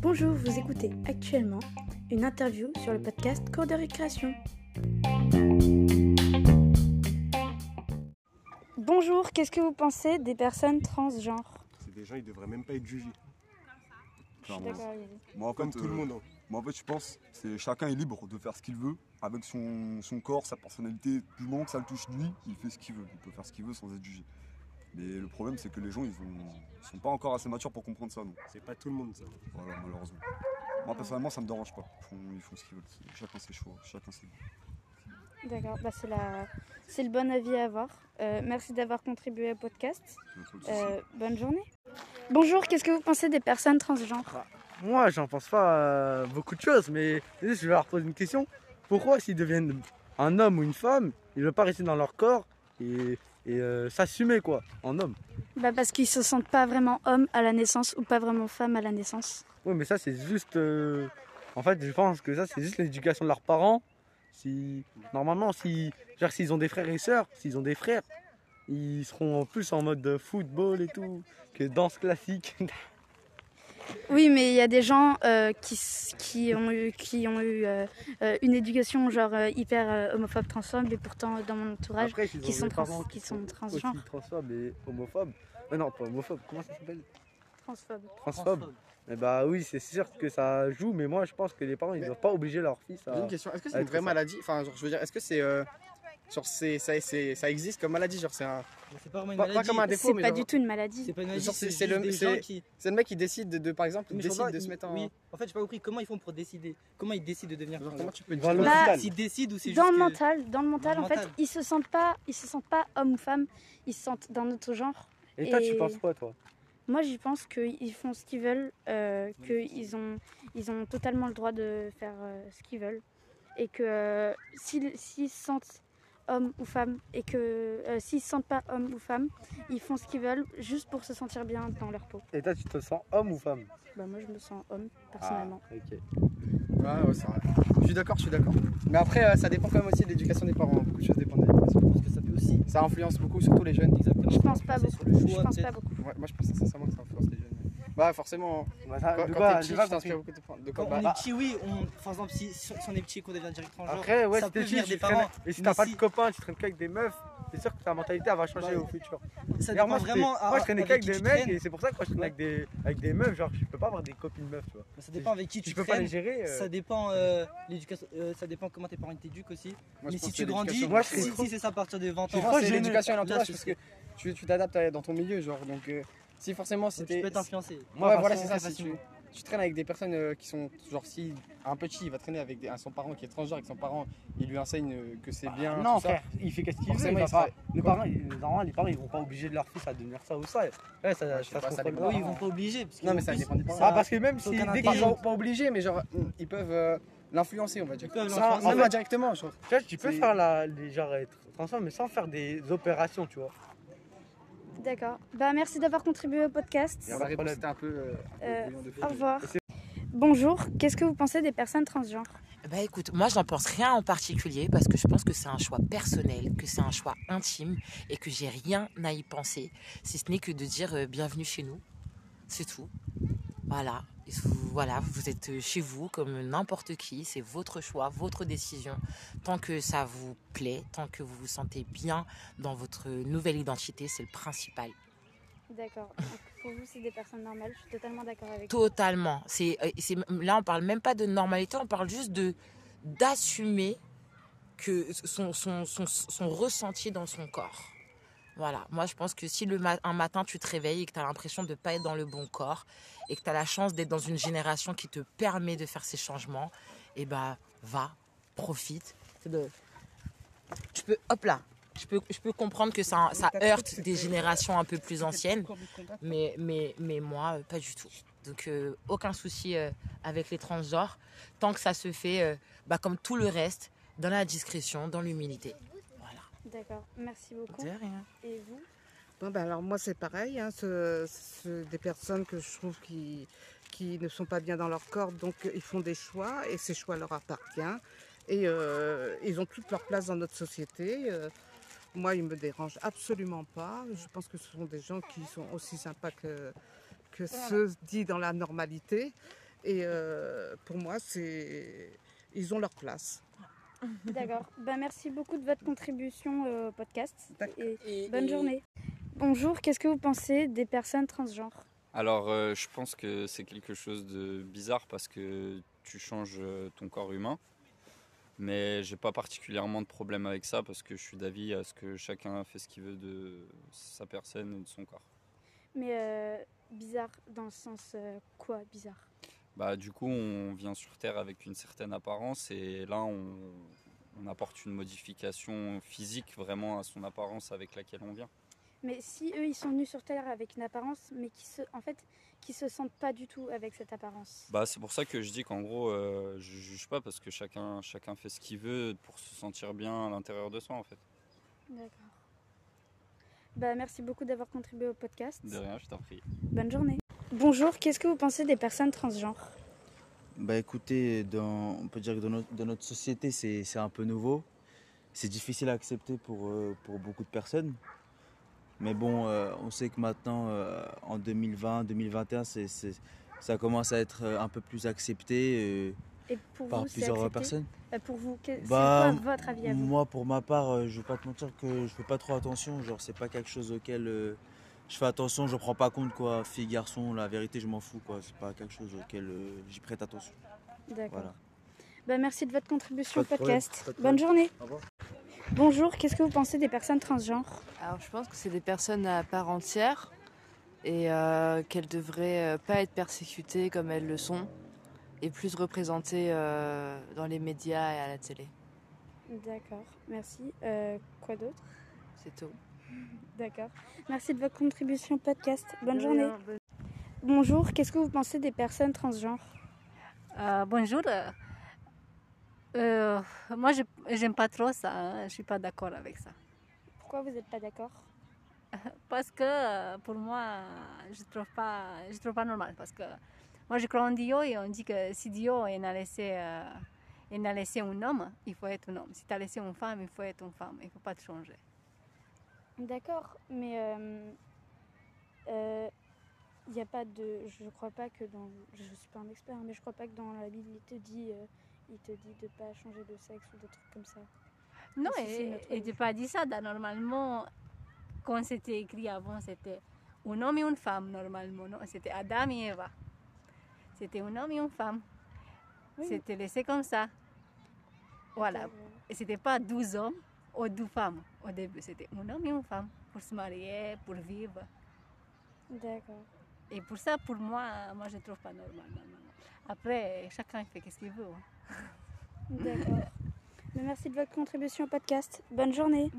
Bonjour, vous écoutez actuellement une interview sur le podcast Cours de récréation. Bonjour, qu'est-ce que vous pensez des personnes transgenres? C'est des gens, ils devraient même pas être jugés. Je suis Clairement. d'accord avec vous. Moi, en Comme fait, tout le euh, monde. hein. Moi, en fait, je pense que chacun est libre de faire ce qu'il veut avec son, son corps, sa personnalité. Du moment que ça le touche lui, il fait ce qu'il veut. Il peut faire ce qu'il veut sans être jugé. Mais le problème, c'est que les gens, ils, ils sont pas encore assez matures pour comprendre ça. C'est pas tout le monde ça. voilà, malheureusement. Moi, personnellement, ça me dérange pas. Ils font, ils font ce qu'ils veulent. Chacun ses choix, chacun ses goûts. D'accord, bah c'est la... c'est le bon avis à avoir. Euh, merci d'avoir contribué au podcast. Euh, bonne journée. Bonjour, qu'est-ce que vous pensez des personnes transgenres? Moi, j'en pense pas euh, beaucoup de choses, mais juste, je vais leur poser une question. Pourquoi, s'ils deviennent un homme ou une femme, ils ne veulent pas rester dans leur corps et, et, euh, s'assumer, quoi, en homme Bah parce qu'ils se sentent pas vraiment hommes à la naissance ou pas vraiment femmes à la naissance. Oui, mais ça, c'est juste. euh, En fait, je pense que ça, c'est juste l'éducation de leurs parents. Si... Normalement, si... genre, s'ils ont des frères et sœurs, s'ils ont des frères, ils seront plus en mode de football et tout que danse classique. Oui, mais il y a des gens euh, qui, qui ont eu, qui ont eu euh, euh, une éducation genre hyper euh, homophobe, transphobe, et pourtant dans mon entourage, Après, qui ont sont, trans- qui sont aussi transgenres. transphobes et homophobes. Euh, non, pas homophobes, comment ça s'appelle? Transphobes. Transphobe. Eh bah oui, c'est sûr que ça joue, mais moi je pense que les parents ils Mais- doivent pas obliger leur fils J'ai à. une question. Est-ce que c'est une vraie ça. maladie? Enfin, genre, je veux dire, est-ce que c'est. euh, genre, c'est, ça, c'est- ça existe comme maladie Genre, c'est un. C'est pas vraiment une Pas, pas comme un défaut, C'est pas genre, du tout une maladie. C'est pas une maladie, Genre, c'est c'est- c'est juste le- c'est- qui. c'est le mec qui décide de, de, par exemple, Mais décide pas, de se ils- mettre en. Oui, en fait, j'ai pas compris comment ils font pour décider? Comment ils décident de devenir Genre, comment tu peux dire- Bah. S'ils décident ou c'est juste. Dans le que- mental, dans le mental, Dans le en fait, mental. ils se sentent pas, ils se sentent pas hommes ou femmes, ils se sentent d'un autre genre. Et toi, tu et- penses quoi, toi? Moi, j'y pense qu'ils font ce qu'ils veulent, euh, qu'ils ont, ils ont totalement le droit de faire euh, ce qu'ils veulent. Et que euh, s'ils se sentent hommes ou femmes, et que euh, s'ils se sentent pas hommes ou femmes, ils font ce qu'ils veulent juste pour se sentir bien dans leur peau. Et toi, tu te sens homme ou femme? Bah, moi, je me sens homme, personnellement. Ah, ok. Ouais, ouais, c'est vrai. Je suis d'accord, je suis d'accord. Mais après, euh, ça dépend quand même aussi de l'éducation des parents. Beaucoup de choses dépendent de l'éducation. Parce que ça peut aussi. Ça influence beaucoup, surtout les jeunes. Exactement. Je pense pas beaucoup. Je pense pas beaucoup. Ouais, moi, je pense sincèrement que ça influence. Bah, forcément. Bah, ça- Quand, de quand quoi- t'es de tu t'inspires compris beaucoup de, de Quand on bah, est petit, oui, on, par exemple, si, si on est petit et qu'on devient direct transgenre, Après, ouais, ça si peut venir des tu parents. Et si Mais t'as pas de copains, tu traînes qu'avec des meufs, c'est sûr que ta mentalité elle va changer Bah, au futur. Ça dépend moi, je traînais- vraiment. à- moi, je traînais avec qu'avec des tu mecs et c'est pour ça que quand je traîne avec des, avec des meufs, genre, je peux pas avoir des copines meufs, tu vois. Ça dépend avec qui tu Je peux pas les gérer. euh, Ça dépend euh, l'éducation, euh, ça dépend comment tes parents t'éduquent aussi. je mais si tu grandis, je si, c'est ça à partir de 20 Je ans, c'est gêné. l'éducation Là, l'entourage ce parce que tu tu t'adaptes à- dans ton milieu, genre. Donc, si forcément tu c'était. peux être influencé. Moi, ouais, voilà, c'est ça. Si tu, tu traînes avec des personnes euh, qui sont, genre, si un petit il va traîner avec des- un- son parent qui est transgenre et que son parent il lui enseigne euh, que c'est bien. Bah, non, tout ça, frère, il fait qu'est-ce qu'il veut. Il va il sera- pas- les, parents, les parents, ils vont pas obliger de leur fils à devenir ça ou ça. Ouais, ça, Ouais, ça, je ça pas, ça pas. Oui, ils vont pas obliger. Parce Non, mais ça dépend des parents. Ah, parce que même si dès qu'ils intérêt. ont- pas obligés, mais genre, ils peuvent euh, l'influencer, on va dire. Même En fait- indirectement, genre. Tu vois, tu peux faire la, les, genre, être transformé, mais sans faire des opérations, tu vois. D'accord. Bah, merci d'avoir contribué au podcast. Y a On pas va de problème. c'était un peu. euh, Euh, de. Au revoir. Bonjour, qu'est-ce que vous pensez des personnes transgenres Bah écoute, moi je n'en pense rien en particulier parce que je pense que c'est un choix personnel, que c'est un choix intime et que j'ai rien à y penser, si ce n'est que de dire euh, bienvenue chez nous. C'est tout. Voilà. Voilà, vous êtes chez vous comme n'importe qui, c'est votre choix, votre décision. Tant que ça vous plaît, tant que vous vous sentez bien dans votre nouvelle identité, c'est le principal. D'accord. Pour vous, c'est des personnes normales. Je suis totalement d'accord avec vous. Totalement. Euh, c'est, là, on parle même pas de normalité, on parle juste de d'assumer que son, son, son, son ressenti dans son corps. Voilà. Moi, je pense que si le ma- un matin tu te réveilles et que tu as l'impression de ne pas être dans le bon corps et que tu as la chance d'être dans une génération qui te permet de faire ces changements, eh ben, va, profite. De- Tu peux, hop là, je peux, je peux comprendre que ça, ça heurte des générations un peu plus anciennes. Mais, mais, mais moi, euh, pas du tout. Donc, euh, aucun souci euh, avec les transgenres, tant que ça se fait, euh, bah, comme tout le reste, dans la discrétion, dans l'humilité. D'accord. Merci beaucoup. De rien. Et vous? Bon, ben alors moi c'est pareil, hein, ce- ce- des personnes que je trouve qui, qui ne sont pas bien dans leur corps, donc euh, ils font des choix et ces choix leur appartiennent et euh, ils ont toute leur place dans notre société. euh, moi, ils me dérangent absolument pas. Je pense que ce sont des gens qui sont aussi sympas que, que ceux dits dans la normalité. Et euh, pour moi, c'est ils ont leur place. D'accord. Ben, merci beaucoup de votre contribution euh, au podcast. D'accord. Et Et- bonne et- journée. Bonjour, qu'est-ce que vous pensez des personnes transgenres? Alors, euh, je pense que c'est quelque chose de bizarre parce que tu changes euh, ton corps humain. Mais j'ai pas particulièrement de problème avec ça parce que je suis d'avis à ce que chacun fait ce qu'il veut de sa personne et de son corps. Mais euh, bizarre dans le sens euh, quoi bizarre? Bah, du coup, on vient sur Terre avec une certaine apparence et là, on, on apporte une modification physique vraiment à son apparence avec laquelle on vient. Mais si eux ils sont venus sur Terre avec une apparence, mais qui se, en fait, qui se sentent pas du tout avec cette apparence. Bah, c'est pour ça que je dis qu'en gros, euh, je juge pas parce que chacun, chacun fait ce qu'il veut pour se sentir bien à l'intérieur de soi en fait. D'accord. Bah merci beaucoup d'avoir contribué au podcast. De rien, je t'en prie. Bonne journée. Bonjour, qu'est-ce que vous pensez des personnes transgenres Bah écoutez, dans, on peut dire que dans notre, dans notre société, c'est c'est un peu nouveau. C'est difficile à accepter pour, euh, pour beaucoup de personnes. Mais bon, euh, on sait que maintenant, euh, en 2020, 2021, c'est- c'est- ça commence à être un peu plus accepté Et pour par vous, plusieurs personnes. Bah, Pour vous, que- c'est Bah, quoi votre avis à vous? Moi, pour ma part, je vais pas te mentir que je fais pas trop attention. Genre, c'est pas quelque chose auquel je fais attention. Je prends pas compte quoi. Fille, garçon, la vérité, je m'en fous quoi. C'est pas quelque chose auquel euh, j'y prête attention. D'accord. Voilà. Bah, merci de votre contribution au problème, podcast. Bonne journée. Au revoir. Bonjour, qu'est-ce que vous pensez des personnes transgenres? Alors je pense que c'est des personnes à part entière et euh, qu'elles devraient euh, pas être persécutées comme elles le sont et plus représentées euh, dans les médias et à la télé. D'accord, merci. Euh, quoi d'autre? C'est tout. D'accord. Merci de votre contribution au podcast. Bonne journée. Bonjour, qu'est-ce que vous pensez des personnes transgenres? Euh, bonjour. Euh, moi, je j'aime pas trop ça. hein. Je suis pas d'accord avec ça. Pourquoi vous n'êtes pas d'accord? Parce que euh, pour moi, je trouve pas, je trouve pas normal. Parce que moi, je crois en Dieu et on dit que si Dieu il a laissé, euh, il a laissé un homme, il faut être un homme. Si tu as laissé une femme, il faut être une femme. Il faut pas te changer. D'accord, mais il n'y a pas de. Je crois pas que dans. Je suis pas un expert, mais je crois pas que dans la Bible il te dit, euh, il te dit de pas changer de sexe ou des trucs comme ça. Non, et, et j'ai pas dit ça. Normalement, quand c'était écrit avant, c'était un homme et une femme, normalement. Non? C'était Adam et Eva. C'était un homme et une femme. Oui. C'était laissé comme ça. Voilà. Et c'était pas 12 hommes ou 12 femmes au début. C'était un homme et une femme pour se marier, pour vivre. D'accord. Et pour ça, pour moi, moi je trouve pas normal. normalement. Après, chacun fait ce qu'il veut. hein. D'accord. Merci de votre contribution au podcast. Bonne journée.